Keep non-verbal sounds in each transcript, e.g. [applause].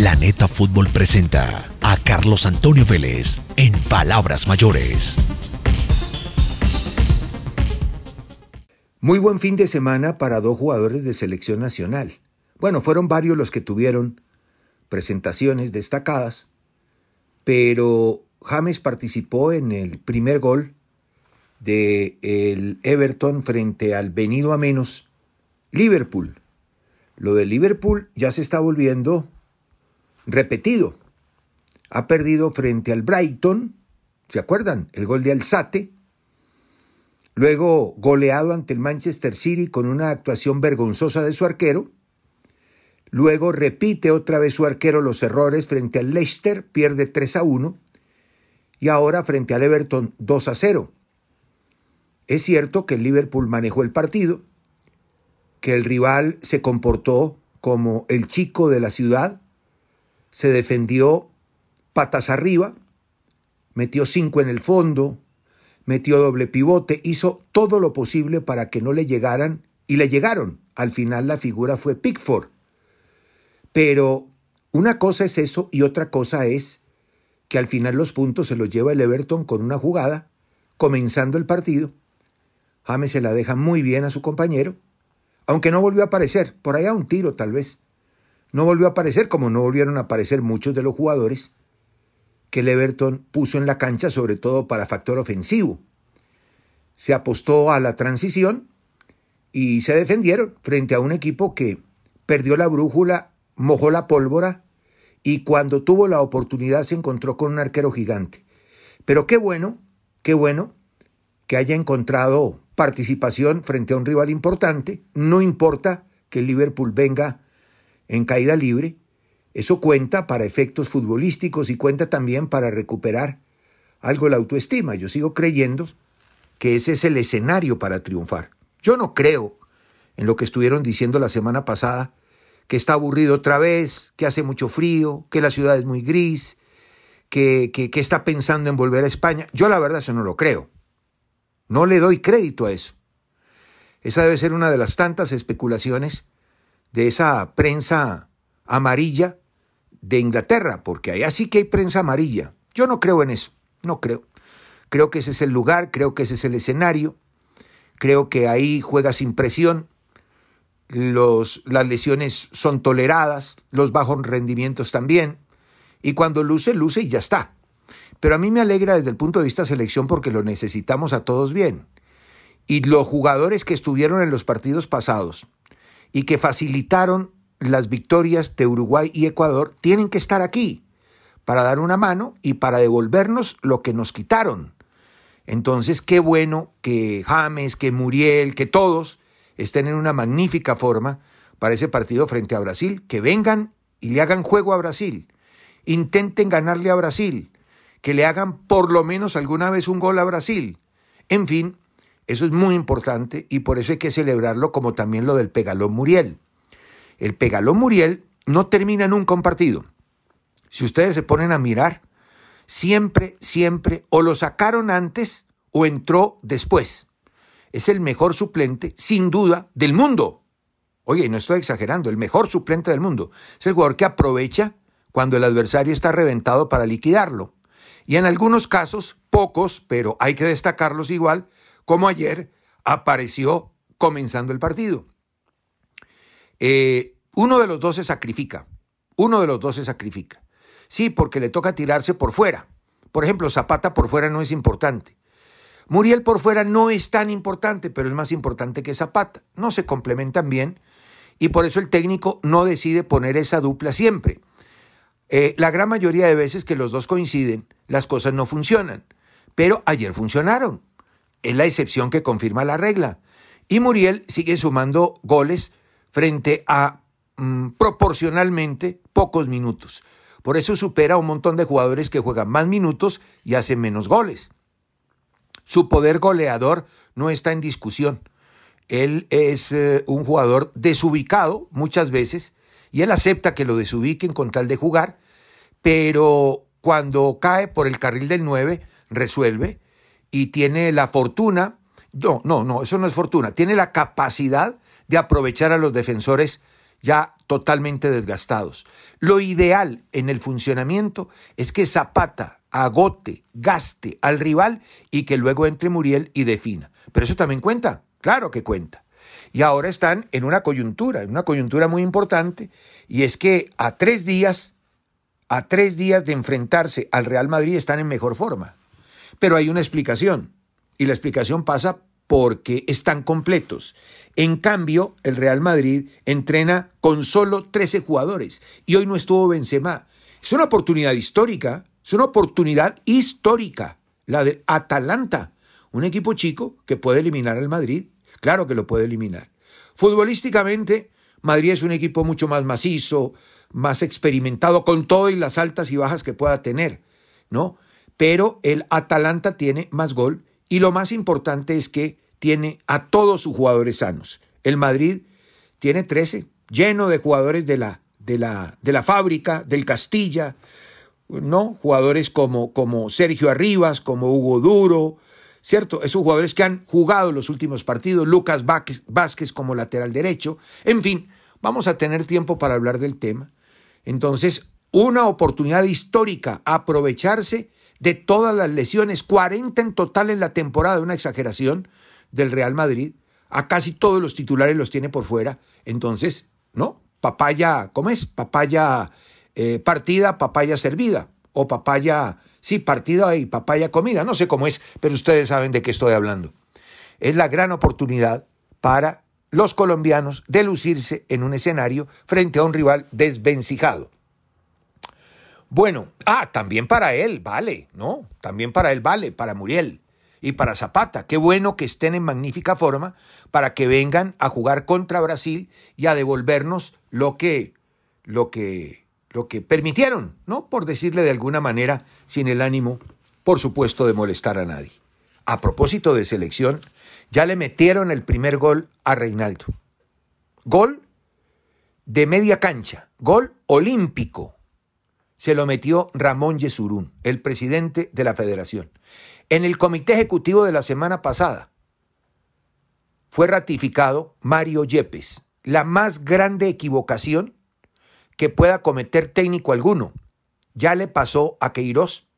Planeta Fútbol presenta a Carlos Antonio Vélez en Palabras Mayores. Muy buen fin de semana para dos jugadores de selección nacional. Bueno, fueron varios los que tuvieron presentaciones destacadas, pero James participó en el primer gol de el Everton frente al venido a menos Liverpool. Lo de Liverpool ya se está volviendo repetido. Ha perdido frente al Brighton, ¿se acuerdan? El gol de Alzate. Luego goleado ante el Manchester City con una actuación vergonzosa de su arquero. Luego repite otra vez su arquero los errores frente al Leicester, pierde 3 a 1. Y ahora frente al Everton 2 a 0. Es cierto que el Liverpool manejó el partido, que el rival se comportó como el chico de la ciudad, se defendió patas arriba, metió cinco en el fondo, metió doble pivote, hizo todo lo posible para que no le llegaran y le llegaron. Al final la figura fue Pickford. Pero una cosa es eso y otra cosa es que al final los puntos se los lleva el Everton con una jugada, comenzando el partido. James se la deja muy bien a su compañero, aunque no volvió a aparecer, por allá un tiro tal vez. No volvió a aparecer como no volvieron a aparecer muchos de los jugadores que el Everton puso en la cancha, sobre todo para factor ofensivo. Se apostó a la transición y se defendieron frente a un equipo que perdió la brújula, mojó la pólvora y cuando tuvo la oportunidad se encontró con un arquero gigante. Pero qué bueno, qué bueno que haya encontrado participación frente a un rival importante. No importa que el Liverpool venga en caída libre, eso cuenta para efectos futbolísticos y cuenta también para recuperar algo la autoestima. Yo sigo creyendo que ese es el escenario para triunfar. Yo no creo en lo que estuvieron diciendo la semana pasada, que está aburrido otra vez, que hace mucho frío, que la ciudad es muy gris, que, que, está pensando en volver a España. Yo la verdad eso no lo creo. No le doy crédito a eso. Esa debe ser una de las tantas especulaciones de esa prensa amarilla de Inglaterra, porque allá sí que hay prensa amarilla. Yo no creo en eso, no creo. Creo que ese es el lugar, creo que ese es el escenario, creo que ahí juega sin presión, los, las lesiones son toleradas, los bajos rendimientos también, y cuando luce, luce y ya está. Pero a mí me alegra desde el punto de vista selección porque lo necesitamos a todos bien. Y los jugadores que estuvieron en los partidos pasados, y que facilitaron las victorias de Uruguay y Ecuador tienen que estar aquí para dar una mano y para devolvernos lo que nos quitaron. Entonces, qué bueno que James, que Muriel, que todos estén en una magnífica forma para ese partido frente a Brasil, que vengan y le hagan juego a Brasil, intenten ganarle a Brasil, que le hagan por lo menos alguna vez un gol a Brasil. En fin, eso es muy importante y por eso hay que celebrarlo como también lo del Pegalón Muriel. El Pegalón Muriel no termina nunca un partido. Si ustedes se ponen a mirar, siempre, siempre o lo sacaron antes o entró después. Es el mejor suplente, sin duda, del mundo. Oye, no estoy exagerando, el mejor suplente del mundo. Es el jugador que aprovecha cuando el adversario está reventado para liquidarlo. Y en algunos casos, pocos, pero hay que destacarlos igual, como ayer apareció comenzando el partido. Eh, uno de los dos se sacrifica, uno de los dos se sacrifica. Sí, porque le toca tirarse por fuera. Por ejemplo, Zapata por fuera no es importante. Muriel por fuera no es tan importante, pero es más importante que Zapata. No se complementan bien y por eso el técnico no decide poner esa dupla siempre. Eh, la gran mayoría de veces que los dos coinciden, las cosas no funcionan. Pero ayer funcionaron. Es la excepción que confirma la regla. Y Muriel sigue sumando goles frente a mm, proporcionalmente pocos minutos. Por eso supera a un montón de jugadores que juegan más minutos y hacen menos goles. Su poder goleador no está en discusión. Él es eh, un jugador desubicado muchas veces y él acepta que lo desubiquen con tal de jugar, pero cuando cae por el carril del 9 resuelve y tiene la fortuna, no, no, no, eso no es fortuna, tiene la capacidad de aprovechar a los defensores ya totalmente desgastados. Lo ideal en el funcionamiento es que Zapata agote, gaste al rival y que luego entre Muriel y defina. Pero eso también cuenta, claro que cuenta. Y ahora están en una coyuntura, en una coyuntura muy importante, y es que a tres días, a tres días de enfrentarse al Real Madrid están en mejor forma. Pero hay una explicación, y la explicación pasa porque están completos. En cambio, el Real Madrid entrena con solo 13 jugadores y hoy no estuvo Benzema. Es una oportunidad histórica, es una oportunidad histórica, la de Atalanta, un equipo chico que puede eliminar al Madrid, claro que lo puede eliminar. Futbolísticamente, Madrid es un equipo mucho más macizo, más experimentado con todo y las altas y bajas que pueda tener, ¿no? Pero el Atalanta tiene más gol y lo más importante es que tiene a todos sus jugadores sanos. El Madrid tiene 13, lleno de jugadores de la, de la, de la fábrica, del Castilla, ¿no? Jugadores como, como Sergio Arribas, como Hugo Duro, ¿cierto? Esos jugadores que han jugado los últimos partidos, Lucas Vázquez como lateral derecho, en fin, vamos a tener tiempo para hablar del tema. Entonces, una oportunidad histórica, aprovecharse de todas las lesiones, 40 en total en la temporada, una exageración del Real Madrid. A casi todos los titulares los tiene por fuera. Entonces, ¿no? Papaya, ¿cómo es? Papaya eh, partida, papaya servida. O papaya, sí, partida y papaya comida. No sé cómo es, pero ustedes saben de qué estoy hablando. Es la gran oportunidad para los colombianos de lucirse en un escenario frente a un rival desvencijado. Bueno, ah, también para él, vale, ¿no? También para él vale, para Muriel y para Zapata. Qué bueno que estén en magnífica forma para que vengan a jugar contra Brasil y a devolvernos lo que, lo que, lo que permitieron, ¿no? Por decirle de alguna manera, sin el ánimo, por supuesto, de molestar a nadie. A propósito de selección, ya le metieron el primer gol a Reinaldo. Gol de media cancha, gol olímpico se lo metió Ramón Yesurún, el presidente de la federación. En el comité ejecutivo de la semana pasada fue ratificado Mario Yepes, la más grande equivocación que pueda cometer técnico alguno. Ya le pasó a Queiroz.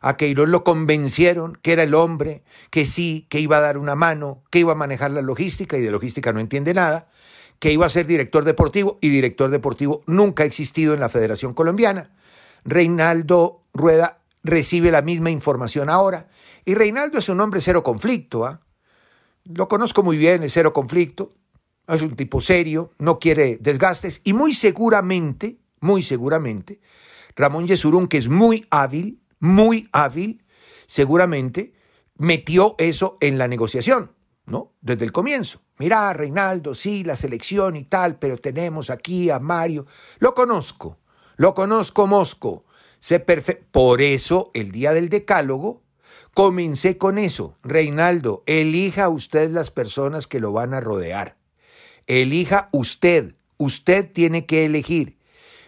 A Queiroz lo convencieron que era el hombre, que sí, que iba a dar una mano, que iba a manejar la logística y de logística no entiende nada, que iba a ser director deportivo y director deportivo nunca ha existido en la Federación Colombiana Reinaldo Rueda recibe la misma información ahora. Y Reinaldo es un hombre cero conflicto. ¿ah? Lo conozco muy bien, es cero conflicto. Es un tipo serio, no quiere desgastes. Y muy seguramente, muy seguramente, Ramón Yesurún, que es muy hábil, muy hábil, seguramente metió eso en la negociación, ¿no? Desde el comienzo. Mira, Reinaldo, sí, la selección y tal, pero tenemos aquí a Mario. Lo conozco. Lo conozco, Mosco. Sé Por eso, el día del decálogo, comencé con eso. Reinaldo, elija usted las personas que lo van a rodear. Elija usted. Usted tiene que elegir.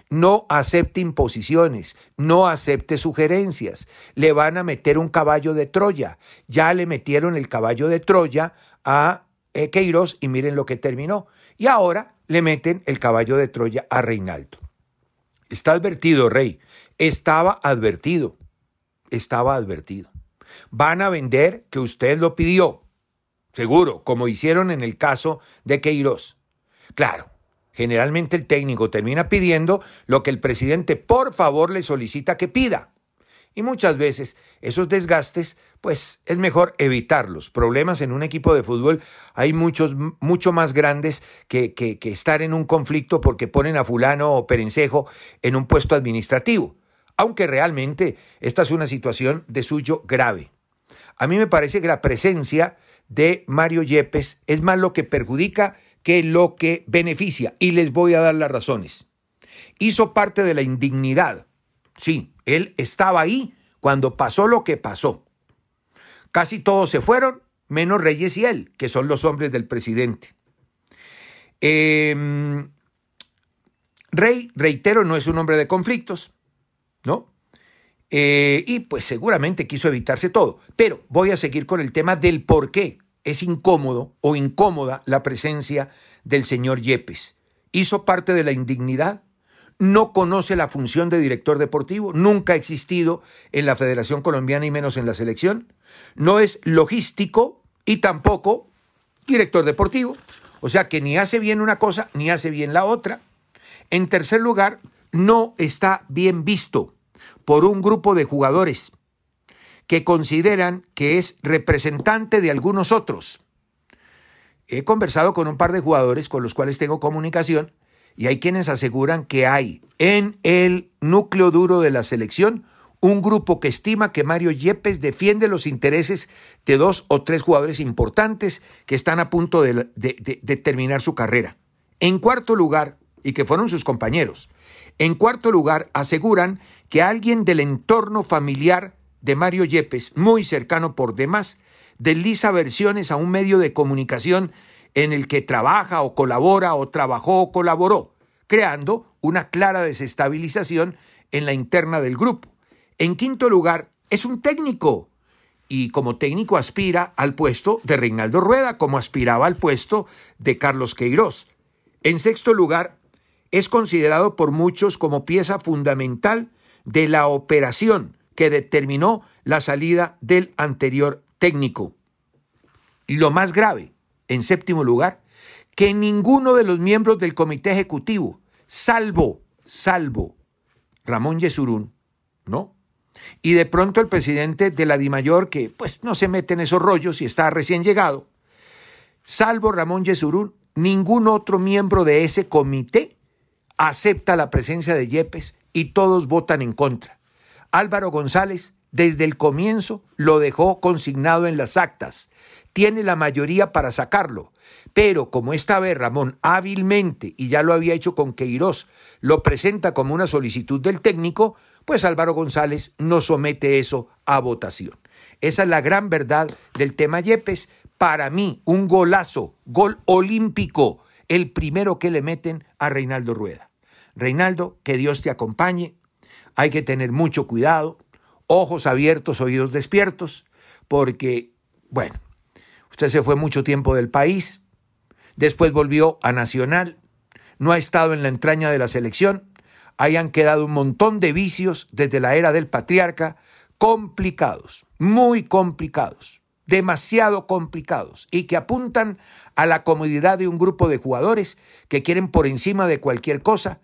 No acepte imposiciones, no acepte sugerencias. Le van a meter un caballo de Troya. Ya le metieron el caballo de Troya a Queiroz y miren lo que terminó. Y ahora le meten el caballo de Troya a Reinaldo. Está advertido, rey. Estaba advertido. Estaba advertido. Van a vender que usted lo pidió. Seguro, como hicieron en el caso de Queiroz. Claro, Generalmente el técnico termina pidiendo lo que el presidente por favor le solicita que pida. Y muchas veces esos desgastes, pues es mejor evitarlos. Problemas en un equipo de fútbol hay muchos, mucho más grandes que, que, que estar en un conflicto porque ponen a fulano o perencejo en un puesto administrativo. Aunque realmente esta es una situación de suyo grave. A mí me parece que la presencia de Mario Yepes es más lo que perjudica que lo que beneficia. Y les voy a dar las razones. Hizo parte de la indignidad. Sí, él estaba ahí cuando pasó lo que pasó. Casi todos se fueron, menos Reyes y él, que son los hombres del presidente. Eh, Rey, reitero, no es un hombre de conflictos, ¿no? Eh, y pues seguramente quiso evitarse todo. Pero voy a seguir con el tema del por qué es incómodo o incómoda la presencia del señor Yepes. ¿Hizo parte de la indignidad? ¿No conoce la función de director deportivo? ¿Nunca ha existido en la Federación Colombiana y menos en la selección? ¿No es logístico y tampoco director deportivo? O sea que ni hace bien una cosa ni hace bien la otra. En tercer lugar, no está bien visto por un grupo de jugadores que consideran que es representante de algunos otros. He conversado con un par de jugadores con los cuales tengo comunicación y hay quienes aseguran que hay en el núcleo duro de la selección un grupo que estima que Mario Yepes defiende los intereses de dos o tres jugadores importantes que están a punto de, terminar su carrera. En cuarto lugar, y que fueron sus compañeros, en cuarto lugar, aseguran que alguien del entorno familiar de Mario Yepes, muy cercano por demás, desliza versiones a un medio de comunicación en el que trabaja o colabora o trabajó o colaboró, creando una clara desestabilización en la interna del grupo. En quinto lugar, es un técnico y como técnico aspira al puesto de Reinaldo Rueda, como aspiraba al puesto de Carlos Queiroz. En sexto lugar, es considerado por muchos como pieza fundamental de la operación que determinó la salida del anterior técnico. Y lo más grave, en séptimo lugar, que ninguno de los miembros del comité ejecutivo, salvo, salvo Ramón Yesurún, ¿no? Y de pronto el presidente de la DIMAYOR, que pues no se mete en esos rollos y está recién llegado, salvo Ramón Yesurún, ningún otro miembro de ese comité acepta la presencia de Yepes y todos votan en contra. Álvaro González desde el comienzo lo dejó consignado en las actas. Tiene la mayoría para sacarlo. Pero como esta vez Ramón hábilmente, y ya lo había hecho con Queiroz, lo presenta como una solicitud del técnico, pues Álvaro González no somete eso a votación. Esa es la gran verdad del tema Yepes. Para mí, un golazo, gol olímpico, el primero que le meten a Reinaldo Rueda. Reinaldo, que Dios te acompañe. Hay que tener mucho cuidado, ojos abiertos, oídos despiertos, porque, bueno, usted se fue mucho tiempo del país, después volvió a Nacional, no ha estado en la entraña de la selección, hayan quedado un montón de vicios desde la era del patriarca, complicados, muy complicados, demasiado complicados, y que apuntan a la comodidad de un grupo de jugadores que quieren por encima de cualquier cosa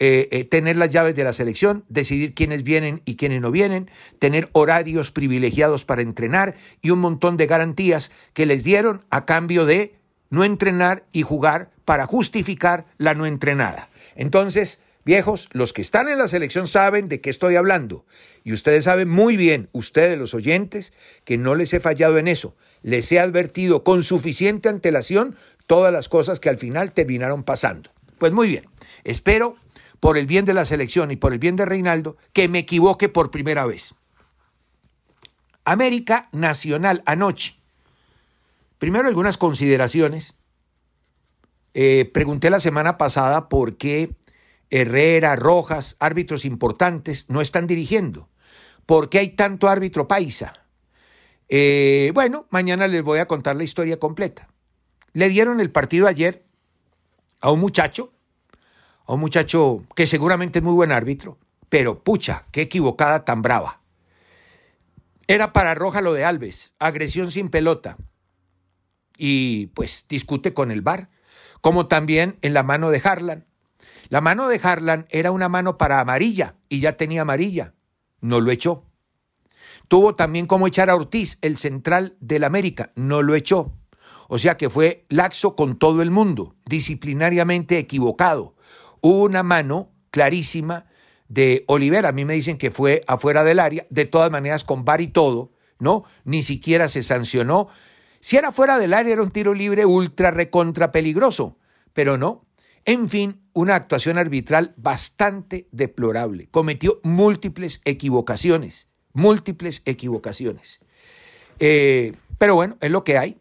eh, eh, tener las llaves de la selección, decidir quiénes vienen y quiénes no vienen, tener horarios privilegiados para entrenar y un montón de garantías que les dieron a cambio de no entrenar y jugar para justificar la no entrenada. Entonces, viejos, los que están en la selección saben de qué estoy hablando. Y ustedes saben muy bien, ustedes los oyentes, que no les he fallado en eso. Les he advertido con suficiente antelación todas las cosas que al final terminaron pasando. Pues muy bien, espero por el bien de la selección y por el bien de Reinaldo, que me equivoque por primera vez. América Nacional anoche. Primero algunas consideraciones. Eh, pregunté la semana pasada por qué Herrera, Rojas, árbitros importantes, no están dirigiendo. ¿Por qué hay tanto árbitro paisa? Eh, bueno, mañana les voy a contar la historia completa. Le dieron el partido ayer a un muchacho a un muchacho que seguramente es muy buen árbitro, pero pucha, qué equivocada tan brava. Era para Roja lo de Alves, agresión sin pelota. Y pues discute con el VAR. como también en la mano de Harlan. La mano de Harlan era una mano para amarilla y ya tenía amarilla. No lo echó. Tuvo también como echar a Ortiz, el central del América. No lo echó. O sea que fue laxo con todo el mundo, disciplinariamente equivocado. Hubo una mano clarísima de Olivera. A mí me dicen que fue afuera del área, de todas maneras con bar y todo, ¿no? Ni siquiera se sancionó. Si era fuera del área era un tiro libre ultra recontra peligroso, pero no. En fin, una actuación arbitral bastante deplorable. Cometió múltiples equivocaciones, múltiples equivocaciones. Eh, pero bueno, es lo que hay.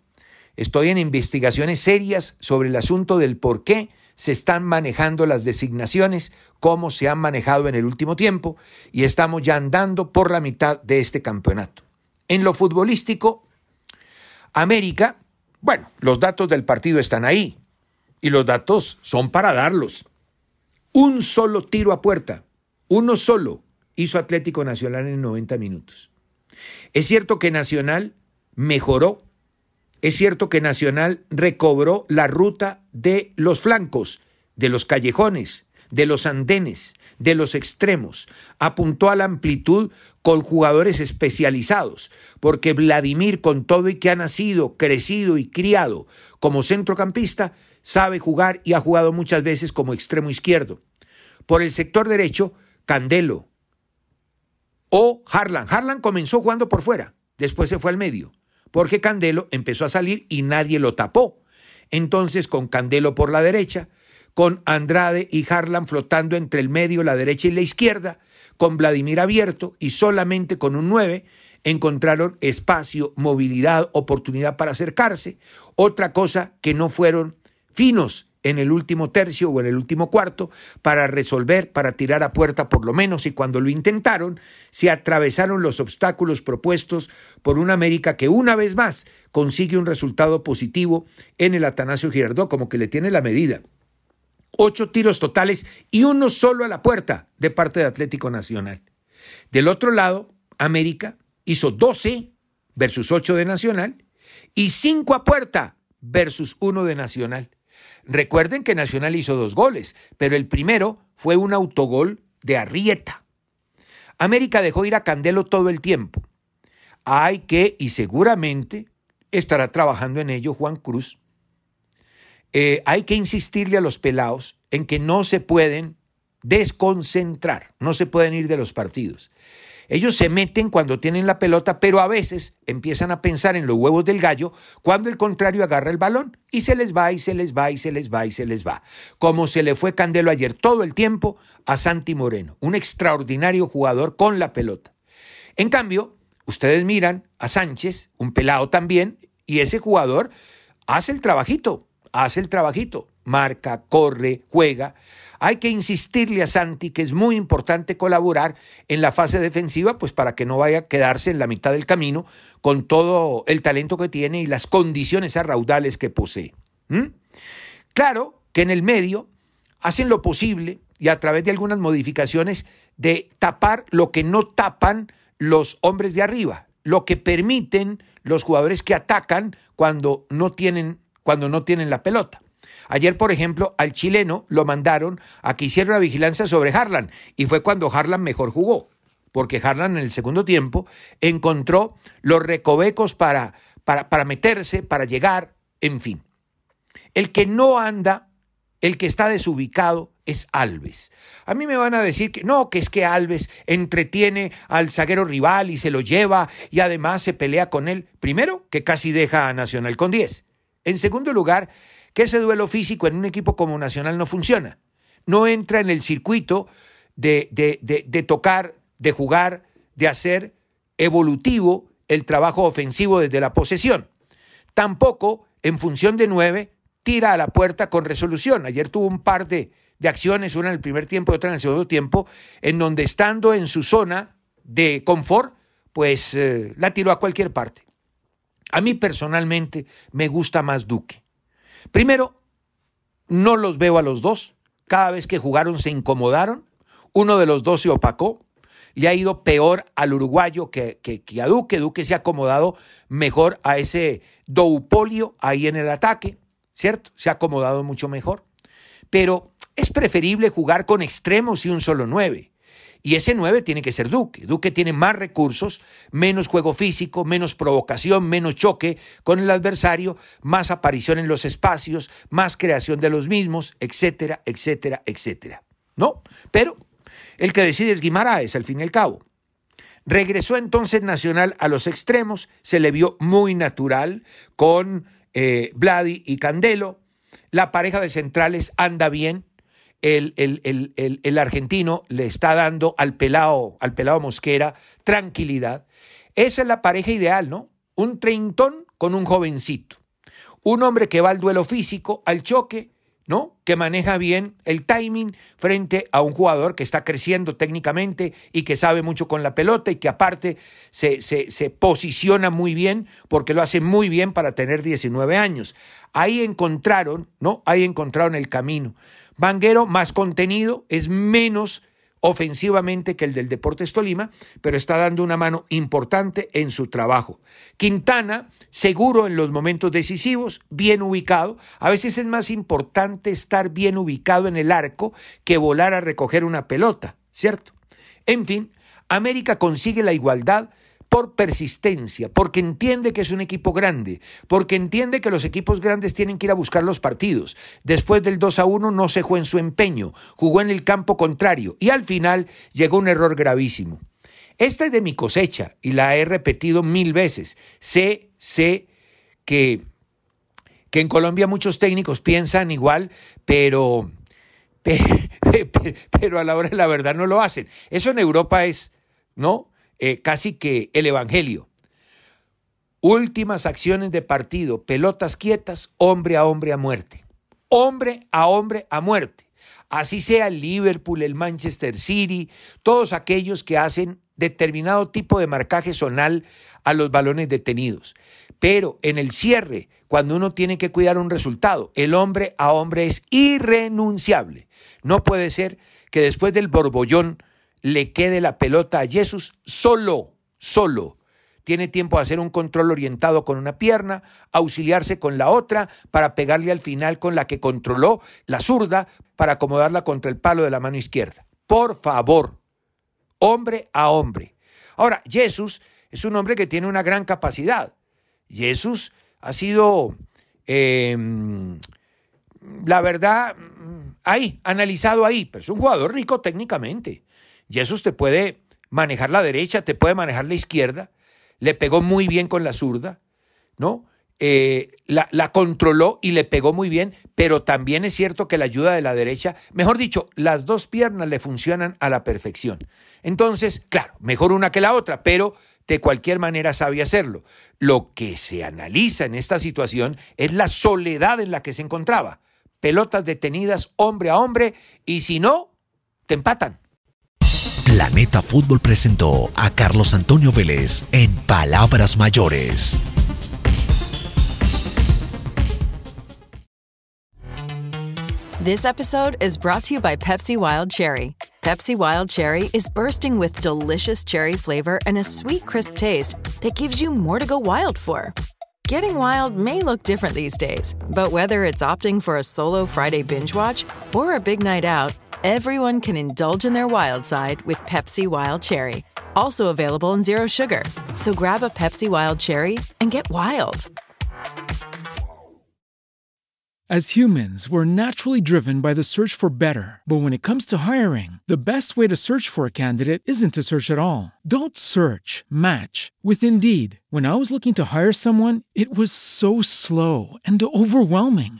Estoy en investigaciones serias sobre el asunto del por qué se están manejando las designaciones, cómo se han manejado en el último tiempo, y estamos ya andando por la mitad de este campeonato. En lo futbolístico, América, bueno, los datos del partido están ahí, y los datos son para darlos. Un solo tiro a puerta, uno solo, hizo Atlético Nacional en 90 minutos. Es cierto que Nacional mejoró es cierto que Nacional recobró la ruta de los flancos, de los callejones, de los andenes, de los extremos. Apuntó a la amplitud con jugadores especializados, porque Vladimir, con todo y que ha nacido, crecido y criado como centrocampista, sabe jugar y ha jugado muchas veces como extremo izquierdo. Por el sector derecho, Candelo o Harlan. Harlan comenzó jugando por fuera, después se fue al medio porque Candelo empezó a salir y nadie lo tapó. Entonces, con Candelo por la derecha, con Andrade y Harlan flotando entre el medio, la derecha y la izquierda, con Vladimir abierto y solamente con un 9, encontraron espacio, movilidad, oportunidad para acercarse. Otra cosa que no fueron finos en el último tercio o en el último cuarto para resolver, para tirar a puerta por lo menos, y cuando lo intentaron, se atravesaron los obstáculos propuestos por una América que una vez más consigue un resultado positivo en el Atanasio Girardot, como que le tiene la medida. Ocho tiros totales y uno solo a la puerta de parte de Atlético Nacional. Del otro lado, América hizo 12 versus 8 de Nacional y 5 a puerta versus 1 de Nacional. Recuerden que Nacional hizo dos goles, pero el primero fue un autogol de Arrieta. América dejó ir a Candelo todo el tiempo. Hay que, y seguramente estará trabajando en ello Juan Cruz, eh, hay que insistirle a los pelados en que no se pueden desconcentrar, no se pueden ir de los partidos. Ellos se meten cuando tienen la pelota, pero a veces empiezan a pensar en los huevos del gallo cuando el contrario agarra el balón y se les va y se les va y se les va y se les va. Como se le fue Candelo ayer todo el tiempo a Santi Moreno, un extraordinario jugador con la pelota. En cambio, ustedes miran a Sánchez, un pelado también, y ese jugador hace el trabajito, hace el trabajito, marca, corre, juega. Hay que insistirle a Santi que es muy importante colaborar en la fase defensiva, pues para que no vaya a quedarse en la mitad del camino con todo el talento que tiene y las condiciones arraudales que posee. Claro que en el medio hacen lo posible y a través de algunas modificaciones de tapar lo que no tapan los hombres de arriba, lo que permiten los jugadores que atacan cuando no tienen, cuando no tienen la pelota. Ayer, por ejemplo, al chileno lo mandaron a que hiciera una vigilancia sobre Harlan y fue cuando Harlan mejor jugó, porque Harlan en el segundo tiempo encontró los recovecos para, para, para meterse, para llegar, en fin. El que no anda, el que está desubicado, es Alves. A mí me van a decir que no, que es que Alves entretiene al zaguero rival y se lo lleva y además se pelea con él. Primero, que casi deja a Nacional con 10. En segundo lugar, que ese duelo físico en un equipo como Nacional no funciona. No entra en el circuito de, de, tocar, de jugar, de hacer evolutivo el trabajo ofensivo desde la posesión. Tampoco, en función de nueve, tira a la puerta con resolución. Ayer tuvo un par de, de acciones, una en el primer tiempo y otra en el segundo tiempo, en donde estando en su zona de confort, pues eh, la tiró a cualquier parte. A mí personalmente me gusta más Duque. Primero, no los veo a los dos. Cada vez que jugaron se incomodaron. Uno de los dos se opacó. Le ha ido peor al uruguayo que, que, a Duque. Duque se ha acomodado mejor a ese doupolio ahí en el ataque. ¿cierto? Se ha acomodado mucho mejor. Pero es preferible jugar con extremos y un solo 9. Y ese 9 tiene que ser Duque. Duque tiene más recursos, menos juego físico, menos provocación, menos choque con el adversario, más aparición en los espacios, más creación de los mismos, etcétera, etcétera, etcétera. ¿No? Pero el que decide es Guimaraes, al fin y al cabo. Regresó entonces Nacional a los extremos, se le vio muy natural con eh, Vladi y Candelo. La pareja de centrales anda bien, el, el, argentino le está dando al pelado, al pelado Mosquera tranquilidad. Esa es la pareja ideal, ¿no? Un treintón con un jovencito. Un hombre que va al duelo físico, al choque, ¿no? Que maneja bien el timing frente a un jugador que está creciendo técnicamente y que sabe mucho con la pelota y que aparte se, se, se, posiciona muy bien porque lo hace muy bien para tener 19 años. Ahí encontraron, ¿no? Ahí encontraron el camino. Vanguero más contenido, es menos ofensivamente que el del Deportes Tolima, pero está dando una mano importante en su trabajo. Quintana, seguro en los momentos decisivos, bien ubicado. A veces es más importante estar bien ubicado en el arco que volar a recoger una pelota, ¿cierto? En fin, América consigue la igualdad por persistencia, porque entiende que es un equipo grande, porque entiende que los equipos grandes tienen que ir a buscar los partidos. Después del 2 a 1 no se jugó en su empeño, jugó en el campo contrario y al final llegó un error gravísimo. Esta es de mi cosecha y la he repetido mil veces. Sé, sé que, que en Colombia muchos técnicos piensan igual, pero, [laughs] pero, a la hora de la verdad no lo hacen. Eso en Europa es, ¿no? Eh, casi que el Evangelio. Últimas acciones de partido, pelotas quietas, hombre a hombre a muerte. Hombre a hombre a muerte. Así sea el Liverpool, el Manchester City, todos aquellos que hacen determinado tipo de marcaje zonal a los balones detenidos. Pero en el cierre, cuando uno tiene que cuidar un resultado, el hombre a hombre es irrenunciable. No puede ser que después del borbollón le quede la pelota a Jesús solo, solo. Tiene tiempo de hacer un control orientado con una pierna, auxiliarse con la otra para pegarle al final con la que controló la zurda para acomodarla contra el palo de la mano izquierda. Por favor, hombre a hombre. Ahora, Jesús es un hombre que tiene una gran capacidad. Jesús ha sido, em, la verdad, ahí, analizado ahí, pero es un jugador rico técnicamente. Jesús te puede manejar la derecha, te puede manejar la izquierda, le pegó muy bien con la zurda, ¿no? Eh, la, la, controló y le pegó muy bien, pero también es cierto que la ayuda de la derecha, mejor dicho, las dos piernas le funcionan a la perfección. Entonces, claro, mejor una que la otra, pero de cualquier manera sabe hacerlo. Lo que se analiza en esta situación es la soledad en la que se encontraba. Pelotas detenidas hombre a hombre y si no, te empatan. Planeta Fútbol presentó a Carlos Antonio Vélez en Palabras Mayores. This episode is brought to you by Pepsi Wild Cherry. Pepsi Wild Cherry is bursting with delicious cherry flavor and a sweet, crisp taste that gives you more to go wild for. Getting wild may look different these days, but whether it's opting for a solo Friday binge watch or a big night out, Everyone can indulge in their wild side with Pepsi Wild Cherry, also available in Zero Sugar. So grab a Pepsi Wild Cherry and get wild. As humans, we're naturally driven by the search for better. But when it comes to hiring, the best way to search for a candidate isn't to search at all. Don't search, match with Indeed. When I was looking to hire someone, it was so slow and overwhelming.